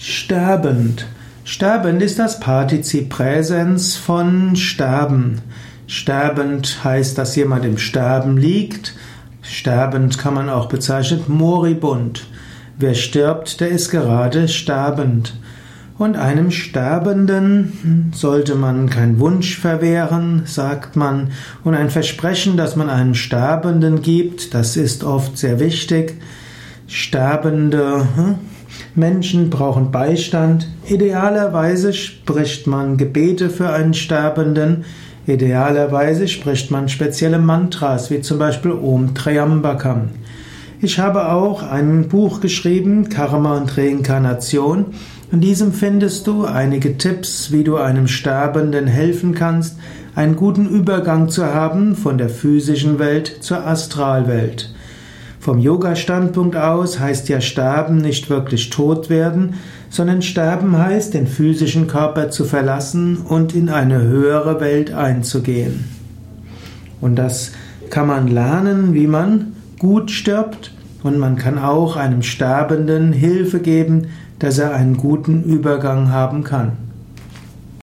Sterbend. Sterbend ist das Partizip Präsens von sterben. Sterbend heißt, dass jemand im Sterben liegt. Sterbend kann man auch bezeichnen moribund. Wer stirbt, der ist gerade sterbend. Und einem Sterbenden sollte man keinen Wunsch verwehren, sagt man, und ein Versprechen, das man einem Sterbenden gibt, das ist oft sehr wichtig. Sterbende hm, Menschen brauchen Beistand. Idealerweise spricht man Gebete für einen Sterbenden. Idealerweise spricht man spezielle Mantras, wie zum Beispiel Om Triambakam. Ich habe auch ein Buch geschrieben, Karma und Reinkarnation. In diesem findest du einige Tipps, wie du einem Sterbenden helfen kannst, einen guten Übergang zu haben von der physischen Welt zur Astralwelt. Vom Yoga-Standpunkt aus heißt ja Sterben nicht wirklich tot werden, sondern Sterben heißt, den physischen Körper zu verlassen und in eine höhere Welt einzugehen. Und das kann man lernen, wie man gut stirbt und man kann auch einem Sterbenden Hilfe geben, dass er einen guten Übergang haben kann.